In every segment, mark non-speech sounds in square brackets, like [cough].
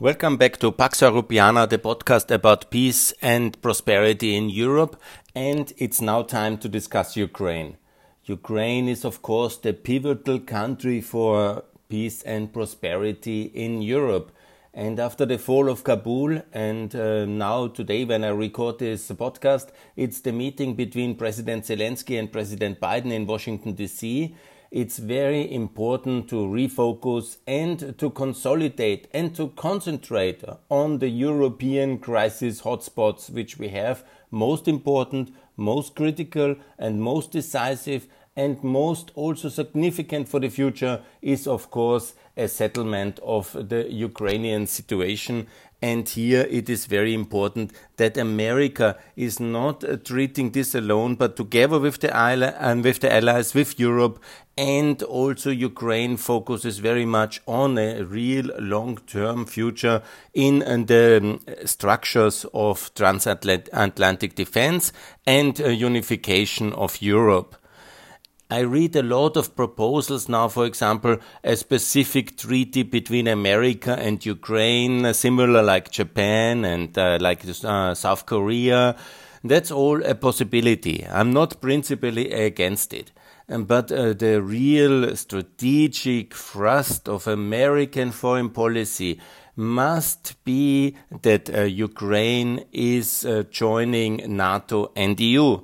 Welcome back to Pax Europiana, the podcast about peace and prosperity in Europe. And it's now time to discuss Ukraine. Ukraine is, of course, the pivotal country for peace and prosperity in Europe. And after the fall of Kabul, and uh, now today, when I record this podcast, it's the meeting between President Zelensky and President Biden in Washington, D.C it's very important to refocus and to consolidate and to concentrate on the European crisis hotspots which we have most important, most critical, and most decisive, and most also significant for the future is, of course, a settlement of the Ukrainian situation and here it is very important that America is not uh, treating this alone, but together with the, and with the allies, with Europe, and also Ukraine focuses very much on a real long-term future in, in the um, structures of transatlantic defense and uh, unification of Europe. I read a lot of proposals now, for example, a specific treaty between America and Ukraine, similar like Japan and uh, like uh, South Korea. That's all a possibility. I'm not principally against it. Um, but uh, the real strategic thrust of American foreign policy must be that uh, Ukraine is uh, joining NATO and EU.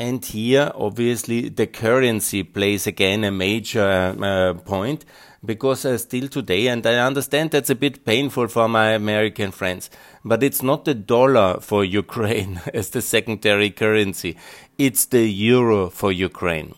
And here, obviously, the currency plays again a major uh, point because uh, still today, and I understand that's a bit painful for my American friends, but it's not the dollar for [laughs] Ukraine as the secondary currency. It's the euro for Ukraine.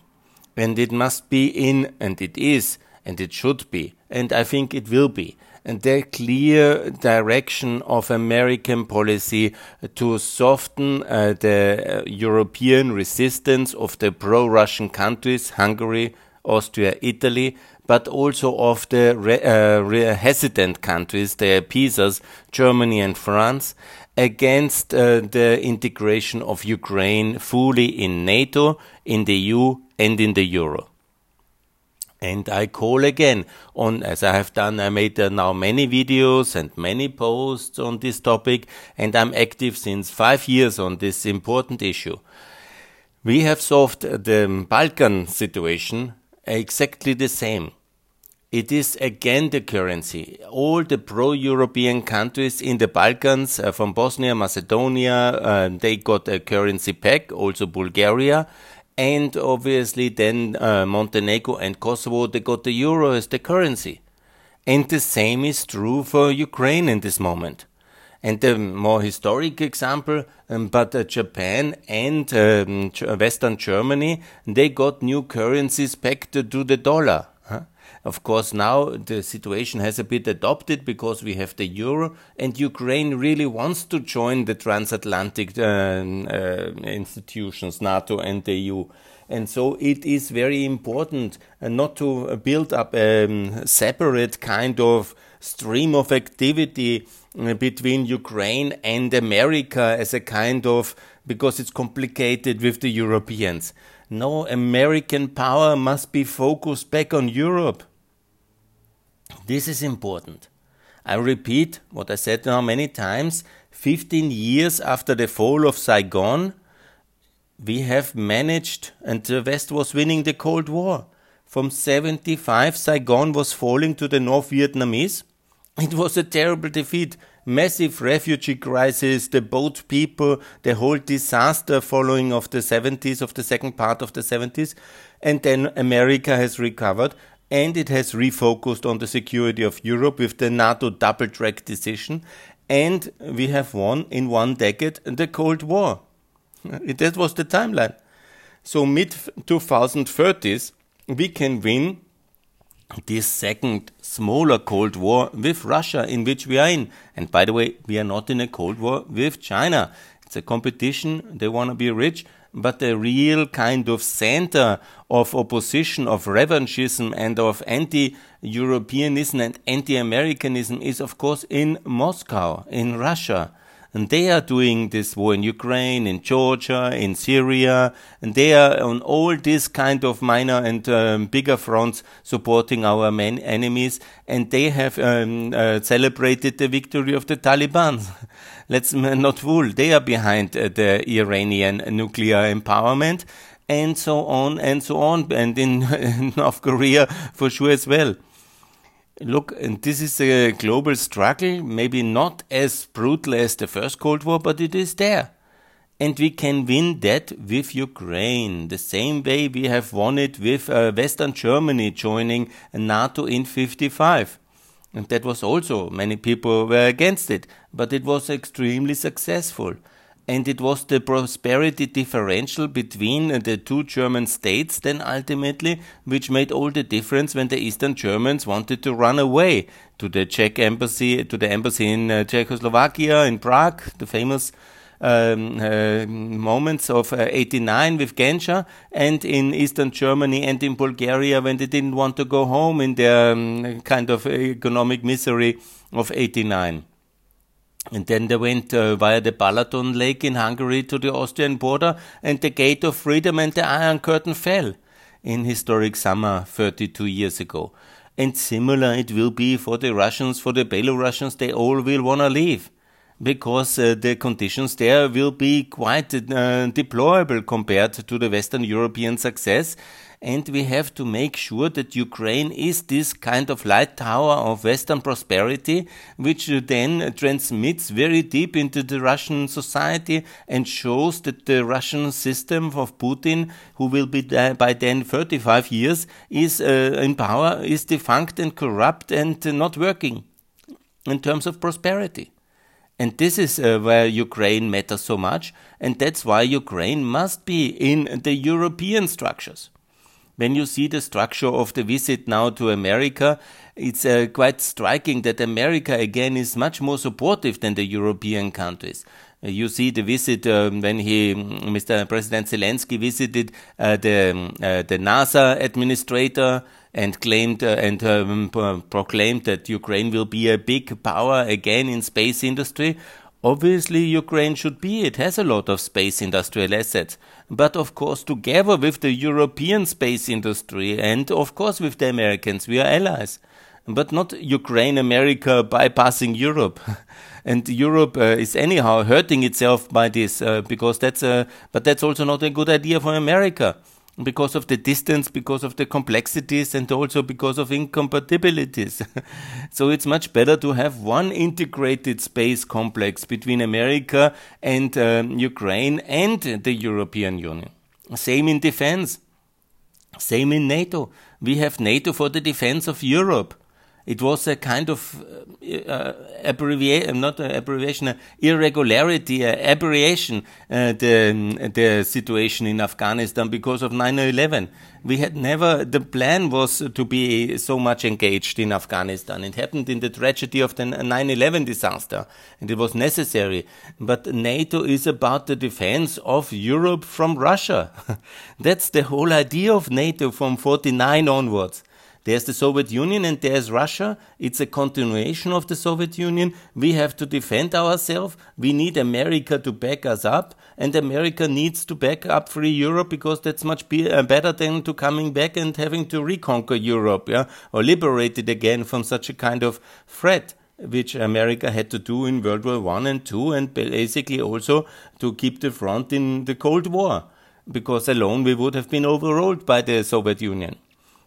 And it must be in, and it is, and it should be, and I think it will be the clear direction of American policy to soften uh, the uh, European resistance of the pro-Russian countries, Hungary, Austria, Italy, but also of the uh, hesitant countries, the appeasers, Germany and France, against uh, the integration of Ukraine fully in NATO, in the EU, and in the Euro. And I call again on, as I have done, I made uh, now many videos and many posts on this topic, and I'm active since five years on this important issue. We have solved the Balkan situation exactly the same. It is again the currency. All the pro-European countries in the Balkans, uh, from Bosnia, Macedonia, uh, they got a currency pack, also Bulgaria and obviously then uh, Montenegro and Kosovo, they got the euro as the currency. And the same is true for Ukraine in this moment. And the more historic example, um, but uh, Japan and um, Western Germany, they got new currencies pegged to the dollar. Of course, now the situation has a bit adopted because we have the euro, and Ukraine really wants to join the transatlantic uh, uh, institutions, NATO and the EU. And so it is very important uh, not to build up a um, separate kind of stream of activity uh, between Ukraine and America as a kind of because it's complicated with the Europeans. No, American power must be focused back on Europe. This is important. I repeat what I said now many times 15 years after the fall of Saigon, we have managed, and the West was winning the Cold War. From 75, Saigon was falling to the North Vietnamese. It was a terrible defeat. Massive refugee crisis, the boat people, the whole disaster following of the 70s, of the second part of the 70s. And then America has recovered and it has refocused on the security of Europe with the NATO double track decision. And we have won in one decade the Cold War. That was the timeline. So, mid 2030s, we can win this second smaller Cold War with Russia, in which we are in. And by the way, we are not in a Cold War with China. It's a competition. They want to be rich but the real kind of center of opposition, of revanchism, and of anti Europeanism and anti Americanism is, of course, in Moscow, in Russia. And they are doing this war in Ukraine, in Georgia, in Syria, and they are on all these kind of minor and um, bigger fronts supporting our main enemies. And they have um, uh, celebrated the victory of the Taliban. [laughs] Let's not fool. They are behind uh, the Iranian nuclear empowerment and so on and so on. And in [laughs] North Korea for sure as well. Look, and this is a global struggle, maybe not as brutal as the first Cold War, but it is there. And we can win that with Ukraine, the same way we have won it with uh, Western Germany joining NATO in 55. And that was also, many people were against it, but it was extremely successful and it was the prosperity differential between the two German states then ultimately which made all the difference when the Eastern Germans wanted to run away to the Czech embassy, to the embassy in uh, Czechoslovakia, in Prague, the famous um, uh, moments of uh, 89 with Genscher and in Eastern Germany and in Bulgaria when they didn't want to go home in their um, kind of economic misery of 89. And then they went uh, via the Balaton Lake in Hungary to the Austrian border, and the gate of freedom and the Iron Curtain fell in historic summer 32 years ago. And similar it will be for the Russians, for the Belarusians, they all will want to leave because uh, the conditions there will be quite uh, deplorable compared to the Western European success and we have to make sure that Ukraine is this kind of light tower of Western prosperity, which then transmits very deep into the Russian society and shows that the Russian system of Putin, who will be by then 35 years, is uh, in power, is defunct and corrupt and uh, not working in terms of prosperity. And this is uh, where Ukraine matters so much, and that's why Ukraine must be in the European structures when you see the structure of the visit now to America, it's uh, quite striking that America again is much more supportive than the European countries. Uh, you see the visit um, when he, Mr. President Zelensky, visited uh, the um, uh, the NASA administrator and claimed uh, and um, proclaimed that Ukraine will be a big power again in space industry. Obviously, Ukraine should be. It has a lot of space industrial assets. But of course, together with the European space industry and of course with the Americans, we are allies. But not Ukraine, America bypassing Europe. [laughs] and Europe uh, is anyhow hurting itself by this uh, because that's a, but that's also not a good idea for America because of the distance, because of the complexities, and also because of incompatibilities. [laughs] so it's much better to have one integrated space complex between America and um, Ukraine and the European Union. Same in defense. Same in NATO. We have NATO for the defense of Europe. It was a kind of uh, uh abbreviation, not an abbreviation, an irregularity, an aberration, uh, the, the situation in Afghanistan because of 9-11. We had never, the plan was to be so much engaged in Afghanistan. It happened in the tragedy of the 9-11 disaster, and it was necessary. But NATO is about the defense of Europe from Russia. [laughs] That's the whole idea of NATO from 49 onwards. There's the Soviet Union and there's Russia. It's a continuation of the Soviet Union. We have to defend ourselves. We need America to back us up. And America needs to back up free Europe because that's much be, uh, better than to coming back and having to reconquer Europe, yeah, or liberate it again from such a kind of threat which America had to do in World War One and Two, and basically also to keep the front in the Cold War, because alone we would have been overruled by the Soviet Union.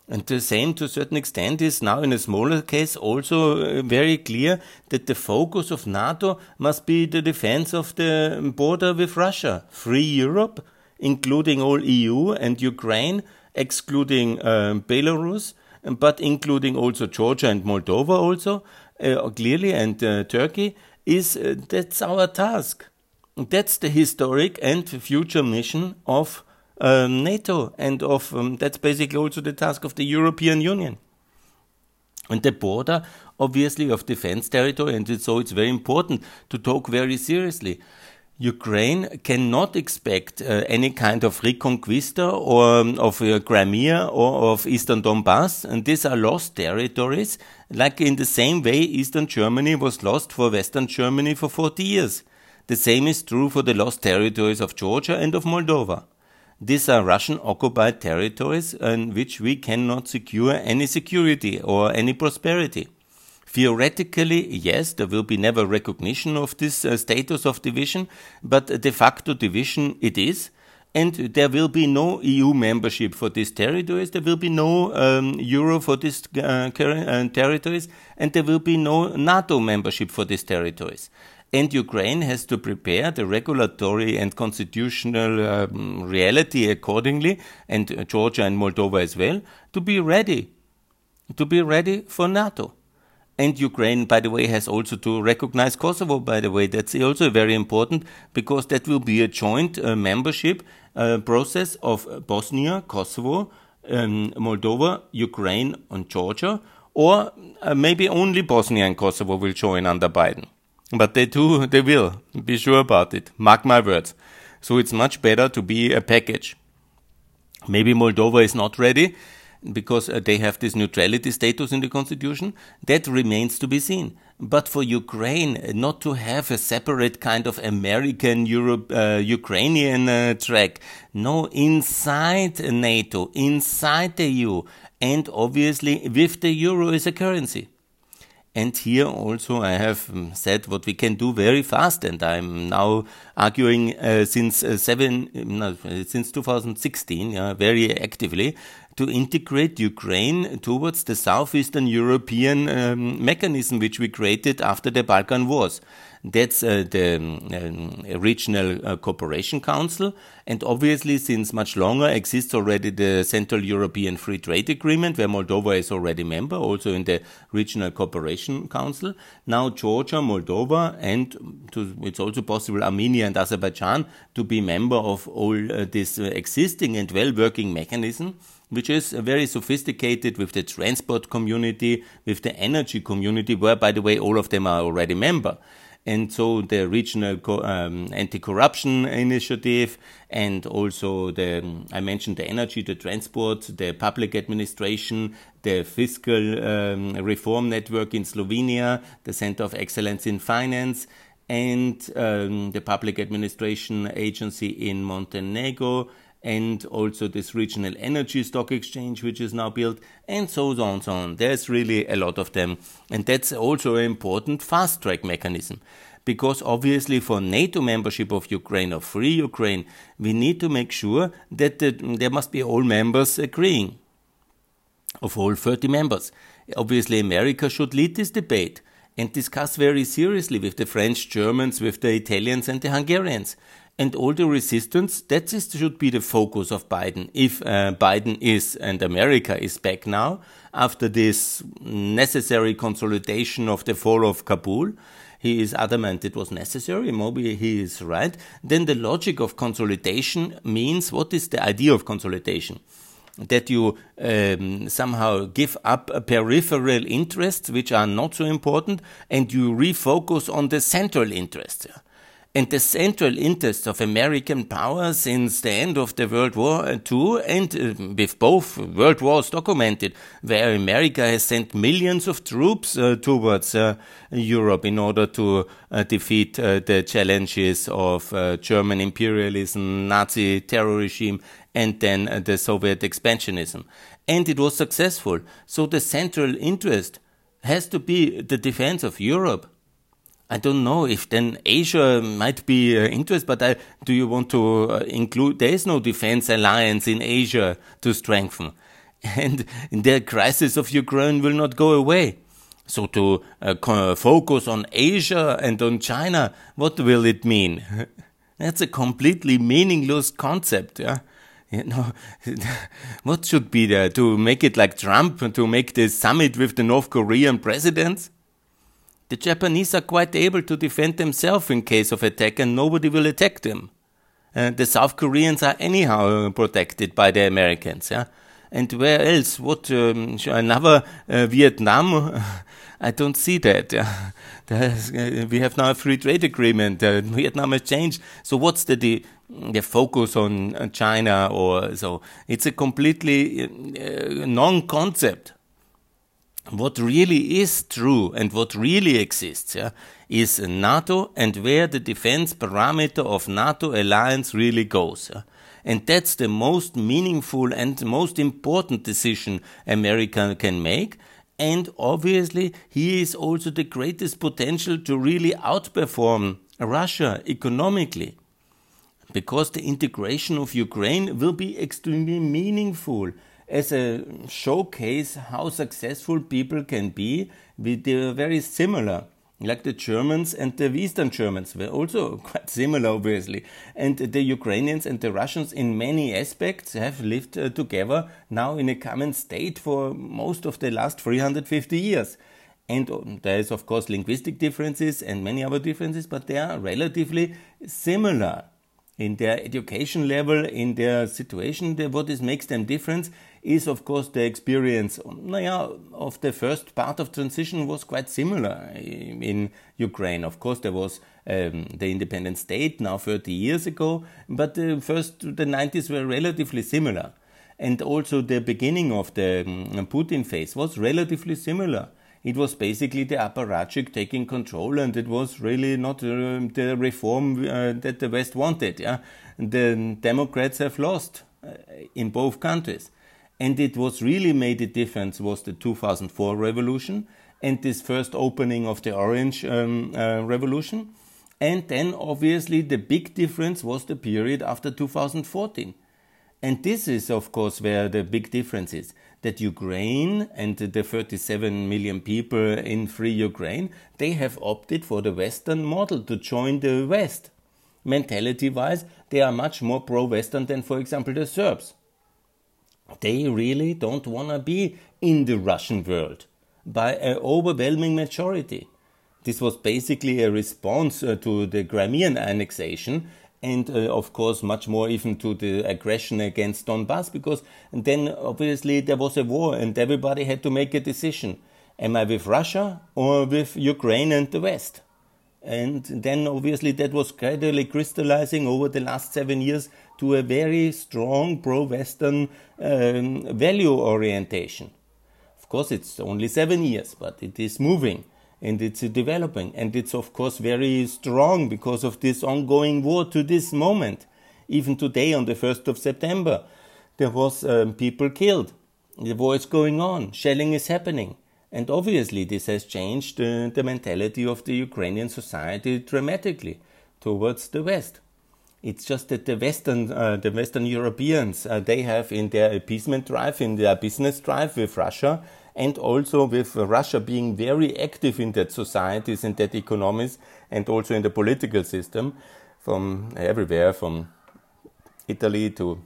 And the same, to a certain extent, is now in a smaller case also uh, very clear that the focus of NATO must be the defense of the border with Russia, free Europe, including all EU and Ukraine, excluding uh, Belarus, but including also Georgia and Moldova, also uh, clearly, and uh, Turkey. Is uh, that's our task. That's the historic and future mission of um, NATO and of um, that's basically also the task of the European Union. And the border, obviously, of defense territory, and so it's very important to talk very seriously. Ukraine cannot expect uh, any kind of reconquista or um, of uh, Crimea or of Eastern Donbass, and these are lost territories, like in the same way Eastern Germany was lost for Western Germany for 40 years. The same is true for the lost territories of Georgia and of Moldova. These are Russian occupied territories in which we cannot secure any security or any prosperity. Theoretically, yes, there will be never recognition of this uh, status of division, but de facto division it is. And there will be no EU membership for these territories. There will be no um, euro for these uh, uh, territories, and there will be no NATO membership for these territories and Ukraine has to prepare the regulatory and constitutional um, reality accordingly, and uh, Georgia and Moldova as well, to be ready, to be ready for NATO. And Ukraine, by the way, has also to recognize Kosovo, by the way. That's also very important because that will be a joint uh, membership uh, process of Bosnia, Kosovo, um, Moldova, Ukraine, and Georgia, or uh, maybe only Bosnia and Kosovo will join under Biden. But they do, they will. Be sure about it. Mark my words. So it's much better to be a package. Maybe Moldova is not ready because uh, they have this neutrality status in the constitution. That remains to be seen. But for Ukraine, not to have a separate kind of American Europe, uh, Ukrainian uh, track. No, inside NATO, inside the EU, and obviously with the euro as a currency. And here also I have um, said what we can do very fast, and I'm now arguing uh, since uh, seven, no, since 2016, yeah, very actively to integrate Ukraine towards the southeastern European um, mechanism which we created after the Balkan Wars. That's uh, the um, Regional uh, Cooperation Council. And obviously, since much longer exists already the Central European Free Trade Agreement, where Moldova is already member, also in the Regional Cooperation Council. Now, Georgia, Moldova, and to, it's also possible Armenia and Azerbaijan to be member of all uh, this uh, existing and well working mechanism which is very sophisticated with the transport community, with the energy community, where, by the way, all of them are already member and so the regional um, anti-corruption initiative and also the I mentioned the energy, the transport, the public administration, the fiscal um, reform network in Slovenia, the Center of Excellence in Finance, and um, the public administration agency in Montenegro. And also this regional energy stock exchange, which is now built, and so on, and so on. There's really a lot of them, and that's also an important fast track mechanism because obviously for NATO membership of Ukraine or free Ukraine, we need to make sure that the, there must be all members agreeing of all 30 members. Obviously, America should lead this debate and discuss very seriously with the French, Germans, with the Italians and the Hungarians. And all the resistance, that is, should be the focus of Biden. If uh, Biden is and America is back now, after this necessary consolidation of the fall of Kabul, he is adamant it was necessary, maybe he is right, then the logic of consolidation means what is the idea of consolidation? That you um, somehow give up a peripheral interests which are not so important and you refocus on the central interests and the central interest of American power since the end of the World War II, and uh, with both world wars documented, where America has sent millions of troops uh, towards uh, Europe in order to uh, defeat uh, the challenges of uh, German imperialism, Nazi terror regime, and then the Soviet expansionism. And it was successful. So the central interest has to be the defense of Europe I don't know if then Asia might be uh, interest, but I, do you want to uh, include? There is no defense alliance in Asia to strengthen, [laughs] and the crisis of Ukraine will not go away. So to uh, focus on Asia and on China, what will it mean? [laughs] That's a completely meaningless concept. Yeah. You know, [laughs] what should be there to make it like Trump to make the summit with the North Korean president? The Japanese are quite able to defend themselves in case of attack and nobody will attack them. Uh, the South Koreans are anyhow protected by the Americans. Yeah? And where else? What um, another uh, Vietnam? [laughs] I don't see that. [laughs] Uh, we have now a free trade agreement. Uh, Vietnam has changed. So what's the, the the focus on China or so? It's a completely uh, non-concept. What really is true and what really exists yeah, is NATO and where the defense parameter of NATO alliance really goes. Yeah. And that's the most meaningful and most important decision America can make. And obviously, he is also the greatest potential to really outperform Russia economically. Because the integration of Ukraine will be extremely meaningful as a showcase how successful people can be. They are very similar. Like the Germans and the Eastern Germans were also [laughs] quite similar, obviously. And the Ukrainians and the Russians, in many aspects, have lived uh, together now in a common state for most of the last 350 years. And um, there is, of course, linguistic differences and many other differences, but they are relatively similar in their education level, in their situation. What is makes them different is, of course, the experience naja, of the first part of transition was quite similar in Ukraine. Of course, there was um, the independent state now 30 years ago, but the first, the 90s were relatively similar. And also the beginning of the um, Putin phase was relatively similar it was basically the apparatchik taking control, and it was really not uh, the reform uh, that the West wanted. Yeah, the Democrats have lost uh, in both countries, and it was really made a difference was the 2004 revolution and this first opening of the Orange um, uh, Revolution, and then obviously the big difference was the period after 2014. And this is, of course, where the big difference is that Ukraine and the 37 million people in free Ukraine, they have opted for the Western model to join the West. Mentality wise, they are much more pro Western than, for example, the Serbs. They really don't want to be in the Russian world by an overwhelming majority. This was basically a response uh, to the Crimean annexation and uh, of course much more even to the aggression against Donbass because then obviously there was a war and everybody had to make a decision am I with Russia or with Ukraine and the West and then obviously that was gradually crystallizing over the last seven years to a very strong pro-Western um, value orientation. Of course, it's only seven years, but it is moving and it's developing. And it's, of course, very strong because of this ongoing war to this moment. Even today, on the 1st of September, there was um, people killed. The war is going on. Shelling is happening. And obviously, this has changed uh, the mentality of the Ukrainian society dramatically towards the West. It's just that the Western, uh, the Western Europeans, uh, they have in their appeasement drive, in their business drive with Russia, and also with Russia being very active in that societies and that economies and also in the political system from everywhere, from Italy to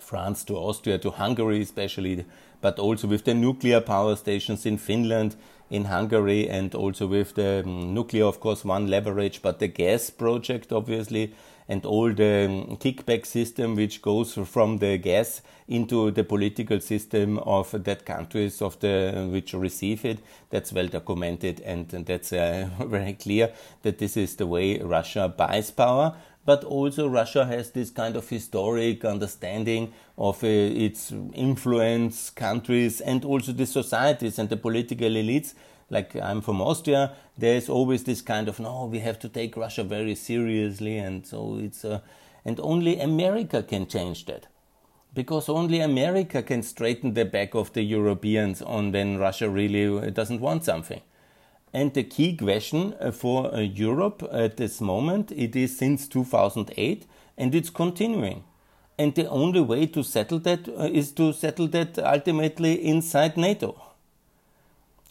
France to Austria to Hungary, especially, but also with the nuclear power stations in Finland, in Hungary, and also with the um, nuclear, of course, one leverage, but the gas project, obviously, and all the um, kickback system which goes from the gas into the political system of that countries of the which receive it that's well documented and, and that's uh, [laughs] very clear that this is the way Russia buys power but also Russia has this kind of historic understanding of uh, its influence countries and also the societies and the political elites. Like I'm from Austria, there's always this kind of no, we have to take Russia very seriously, and so it's uh, and only America can change that, because only America can straighten the back of the Europeans on when Russia really uh, doesn't want something. And the key question uh, for uh, Europe at this moment, it is since 2008, and it's continuing. And the only way to settle that uh, to settle that ultimately inside NATO.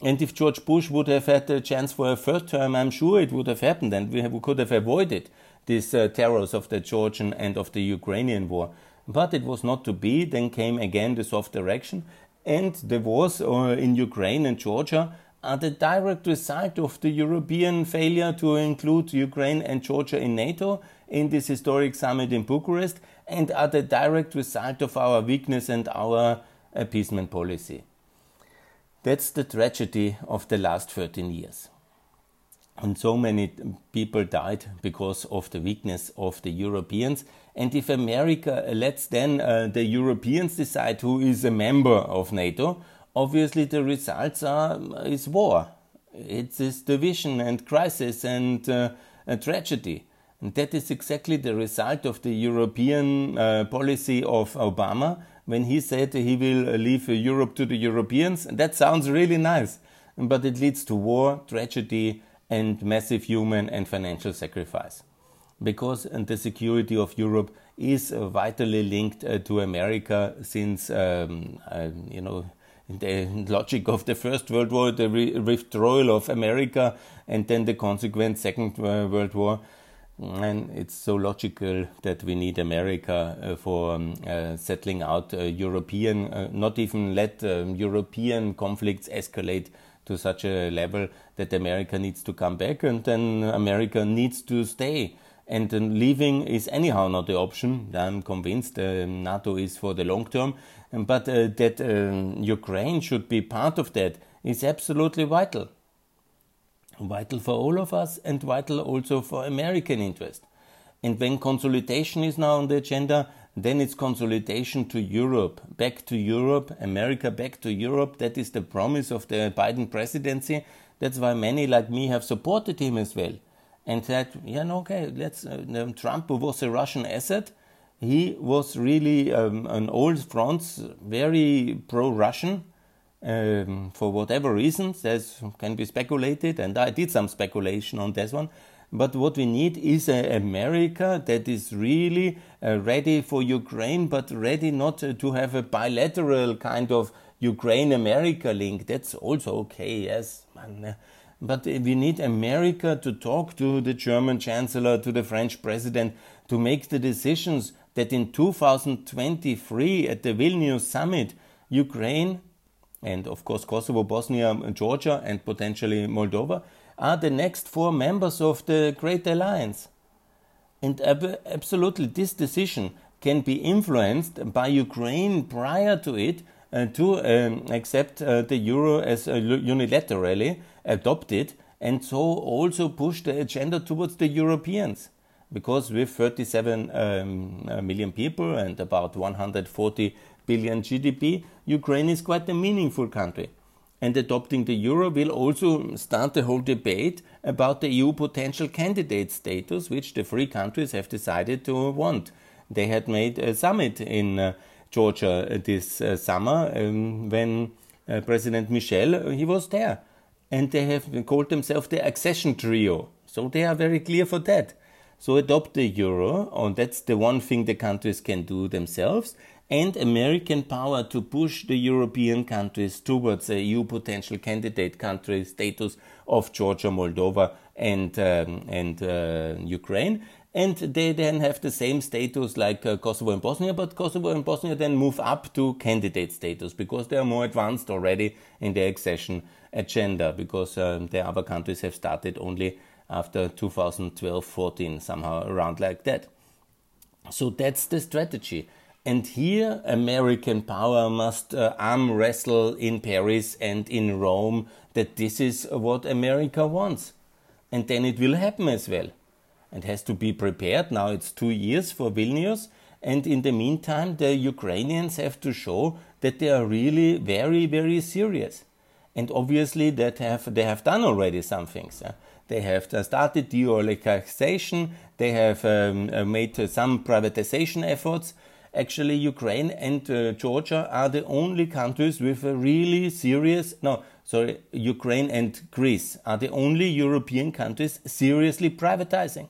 And if George Bush would have had a chance for a third term, I'm sure it would have happened and we, have, we could have avoided these uh, terrors of the Georgian and of the Ukrainian war. But it was not to be. Then came again the soft direction. And the wars uh, in Ukraine and Georgia are the direct result of the European failure to include Ukraine and Georgia in NATO in this historic summit in Bucharest and are the direct result of our weakness and our appeasement policy. That's the tragedy of the last 13 years. And so many people died because of the weakness of the Europeans. And if America lets then uh, the Europeans decide who is a member of NATO, obviously the results are is war. It is division and crisis and uh, tragedy. And that is exactly the result of the European uh, policy of Obama when he said he will leave Europe to the Europeans. And that sounds really nice, but it leads to war, tragedy, and massive human and financial sacrifice. Because the security of Europe is vitally linked uh, to America since, um, uh, you know, the logic of the First World War, the withdrawal of America, and then the consequent Second World War. And it's so logical that we need America uh, for um, uh, settling out uh, European, uh, not even let um, European conflicts escalate to such a level that America needs to come back and then America needs to stay. And leaving is anyhow not the option. I'm convinced uh, NATO is for the long term. But uh, that uh, Ukraine should be part of that is absolutely vital. Vital for all of us and vital also for American interest. And when consolidation is now on the agenda, then it's consolidation to Europe, back to Europe, America back to Europe. That is the promise of the Biden presidency. That's why many like me have supported him as well and said, yeah, okay, let's. Uh, Trump, was a Russian asset, he was really um, an old France, very pro-Russian. Um, for whatever reasons, as can be speculated, and I did some speculation on this one. But what we need is an America that is really uh, ready for Ukraine, but ready not uh, to have a bilateral kind of Ukraine America link. That's also okay, yes. Uh, but we need America to talk to the German Chancellor, to the French President, to make the decisions that in 2023 at the Vilnius summit, Ukraine and of course Kosovo, Bosnia, Georgia, and potentially Moldova are the next four members of the Great Alliance. And absolutely, this decision can be influenced by Ukraine prior to it uh, to um, accept uh, the euro as uh, unilaterally adopted and so also push the agenda towards the Europeans. Because with 37 um, uh, million people and about 140 billion GDP, Ukraine is quite a meaningful country. And adopting the euro will also start the whole debate about the EU potential candidate status, which the three countries have decided to want. They had made a summit in uh, Georgia this uh, summer um, when uh, President Michel he was there and they have called themselves the accession trio. So they are very clear for that. So adopt the euro, and that's the one thing the countries can do themselves, and American power to push the European countries towards a EU potential candidate country status of Georgia, Moldova, and um, and uh, Ukraine. And they then have the same status like uh, Kosovo and Bosnia, but Kosovo and Bosnia then move up to candidate status because they are more advanced already in their accession agenda because um, the other countries have started only after 2012 14, somehow around like that. So that's the strategy. And here, American power must uh, arm wrestle in Paris and in Rome that this is what America wants. And then it will happen as well. And has to be prepared. Now it's two years for Vilnius. And in the meantime, the Ukrainians have to show that they are really very, very serious and obviously that have they have done already some things. They have started de-oligarchization. They have um, uh, made some privatization efforts. Actually, Ukraine and uh, Georgia are the only countries with a really serious no, sorry, Ukraine and Greece are the only European countries seriously privatizing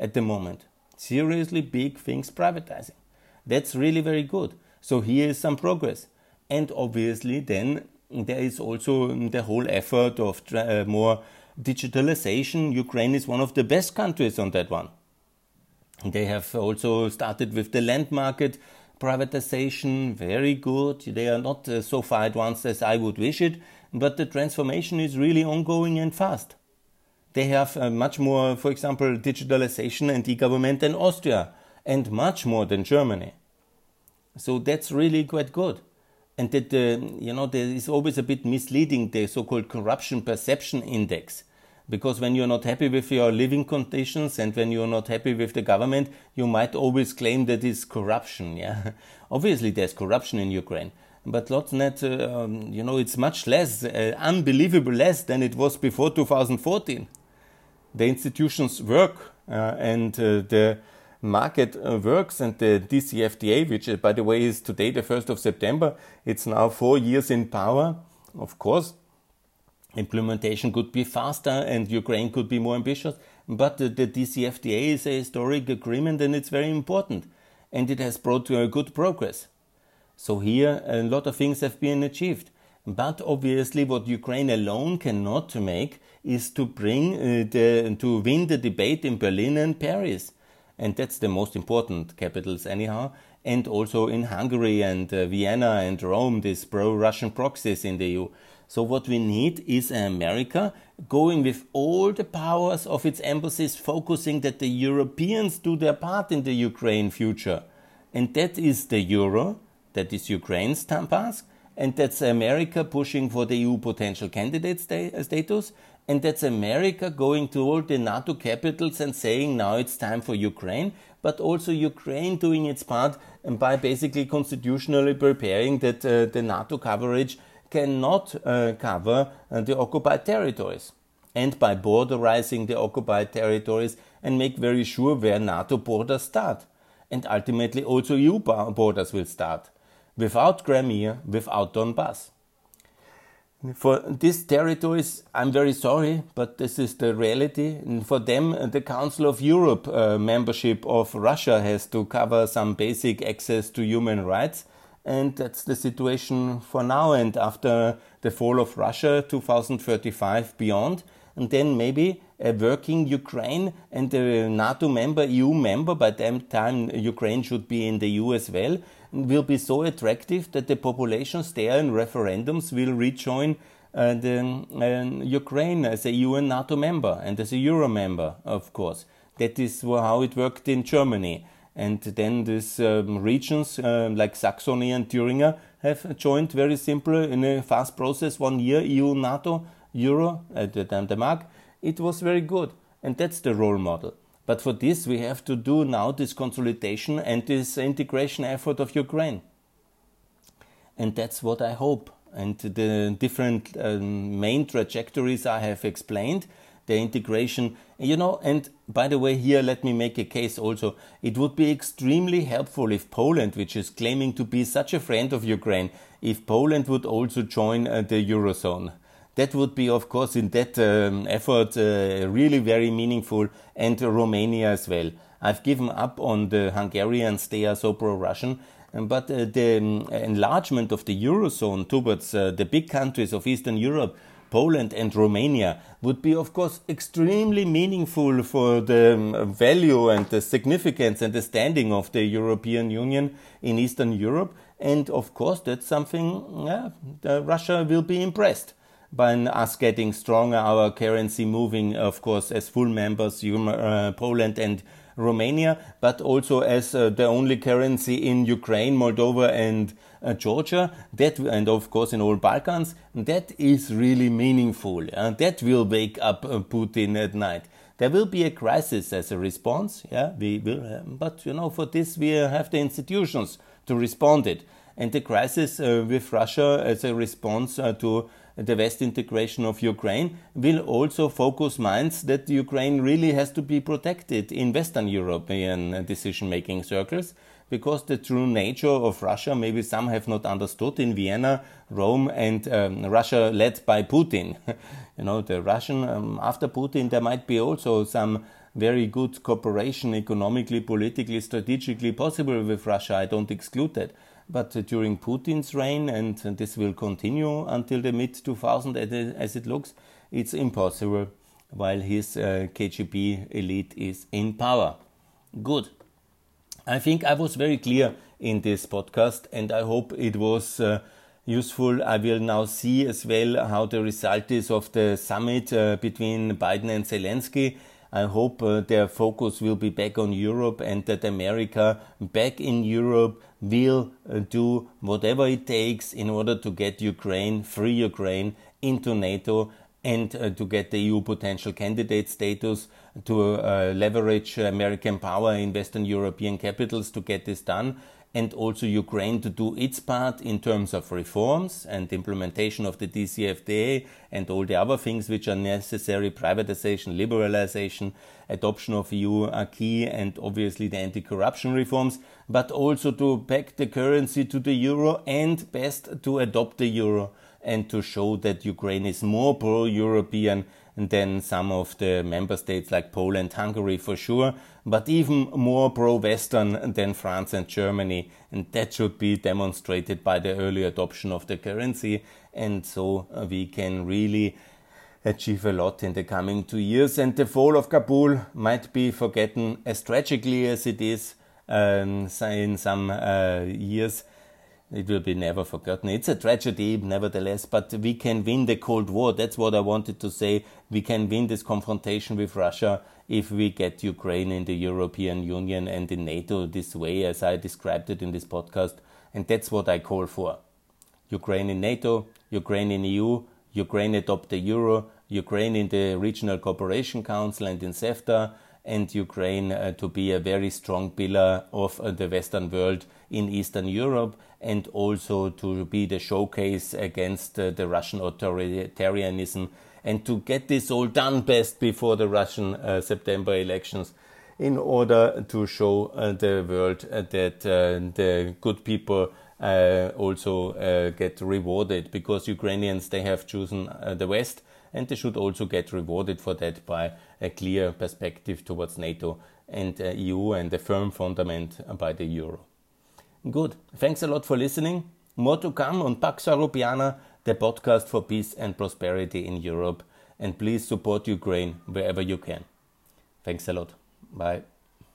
at the moment. Seriously big things privatizing. That's really very good. So here is some progress. And obviously, then there is also the whole effort of uh, more digitalization. Ukraine is one of the best countries on that one. They have also started with the land market privatization, very good. They are not uh, so far advanced as I would wish it, but the transformation is really ongoing and fast. They have uh, much more, for example, digitalization and e-government than Austria, and much more than Germany. So that's really quite good and that uh, you know there is always a bit misleading the so-called corruption perception index because when you're not happy with your living conditions and when you're not happy with the government you might always claim that it's corruption yeah [laughs] obviously there's corruption in ukraine but lots net, uh, um, you know, it's much less, uh, unbelievable less than it was before 2014. The institutions work uh, and uh, the market uh, works and the DCFTA, which uh, by the way is today the 1st of September, it's now four years in power. Of course, implementation could be faster and Ukraine could be more ambitious, but the, the DCFTA is a historic agreement and it's very important and it has brought uh, good progress. So here a lot of things have been achieved. But obviously what Ukraine alone cannot make is to bring uh, the, to win the debate in Berlin and Paris and that's the most important capitals anyhow. And also in Hungary and uh, Vienna and Rome, these pro-Russian proxies in the EU. So what we need is America going with all the powers of its embassies, focusing that the Europeans do their part in the Ukraine future. And that is the euro, that is Ukraine's task, and that's America pushing for the EU potential candidate sta status, and that's America going to all the NATO capitals and saying now it's time for Ukraine, but also Ukraine doing its part and by basically constitutionally preparing that uh, the NATO coverage cannot uh, cover uh, the occupied territories. And by borderizing the occupied territories and make very sure where NATO borders start. And ultimately also EU borders will start. Without Crimea, without Donbass. For these territories, I'm very sorry, but this is the reality. And for them, the Council of Europe uh, membership of Russia has to cover some basic access to human rights. And that's the situation for now. And after the fall of Russia, 2035 beyond, and then maybe a working Ukraine and a NATO member, EU member, by that time Ukraine should be in the EU as well, will be so attractive that the populations there in referendums will rejoin uh, the, uh, Ukraine as a EU and NATO member and as a Euro member, of course. That is how it worked in Germany. And then these um, regions uh, like Saxony and Thuringia have joined very simple in a fast process, one year, EU, NATO, Euro, at the time the mark. It was very good. And that's the role model. But for this, we have to do now this consolidation and this integration effort of Ukraine. And that's what I hope. And the different um, main trajectories I have explained, the integration, you know, and by the way, here let me make a case also. It would be extremely helpful if Poland, which is claiming to be such a friend of Ukraine, if Poland would also join uh, the Eurozone that would be, of course, in that um, effort uh, really very meaningful, and Romania as well. I've given up on the Hungarians, they are so pro Russian. Um, but uh, the um, enlargement of the Eurozone towards uh, the big countries of Eastern Europe, Poland and Romania, would be, of course, extremely meaningful for the um, value and the significance and the standing of the European Union in Eastern Europe. And of course, that's something yeah, Russia will be impressed by us getting stronger, our currency moving, of course, as full members, uh, Poland and Romania, but also as uh, the only currency in Ukraine, Moldova, and uh, Georgia. That and of course in all Balkans. That is really meaningful. that will wake up uh, Putin at night. There will be a crisis as a response. Yeah, we will. Uh, but you know, for this we have the institutions to respond it. And the crisis uh, with Russia as a response to the West integration of Ukraine will also focus minds that Ukraine really has to be protected in Western European decision making circles because the true nature of Russia, maybe some have not understood in Vienna, Rome, and um, Russia led by Putin. [laughs] you know, the Russian, um, after Putin, there might be also some very good cooperation economically, politically, strategically possible with Russia. I don't exclude that. But during Putin's reign, and this will continue until the mid 2000s as it looks, it's impossible while his uh, KGB elite is in power. Good. I think I was very clear in this podcast, and I hope it was uh, useful. I will now see as well how the result is of the summit uh, between Biden and Zelensky. I hope uh, their focus will be back on Europe and that America back in Europe will uh, do whatever it takes in order to get Ukraine, free Ukraine, into NATO and uh, to get the EU potential candidate status, to uh, leverage American power in Western European capitals to get this done. and also Ukraine to do its part in terms of reforms and implementation of the DCFTA and all the other things which are necessary privatization, liberalization, adoption of EU acquis, and obviously the anti corruption reforms, but also to back the currency to the euro and best to adopt the euro and to show that Ukraine is more pro European than some of the member states like Poland, Hungary for sure, but even more pro-Western than France and Germany. And that should be demonstrated by the early adoption of the currency. And so uh, we can really achieve a lot in the coming two years. And the fall of Kabul might be forgotten as tragically as it is um, in some uh, years it will be never forgotten. It's a tragedy, nevertheless, but we can win the Cold War. That's what I wanted to say. We can win this confrontation with Russia if we get Ukraine in the European Union and in NATO this way, as I described it in this podcast. And that's what I call for. Ukraine in NATO, Ukraine in EU, Ukraine adopt the euro, Ukraine in the Regional Cooperation Council and in CEFTA, and Ukraine uh, to be a very strong pillar of uh, the Western world in Eastern Europe and also to be the showcase against uh, the Russian authoritarianism and to get this all done best before the Russian uh, September elections in order to show uh, the world uh, that the good people also get rewarded because Ukrainians they have chosen the West and they should also get rewarded for that by a clear perspective towards NATO and uh, EU and a firm fundament by the euro. Good. Thanks a lot for listening. More to come on Pax Europiana, the podcast for peace and prosperity in Europe. And please support Ukraine wherever you can. Thanks a lot. Bye.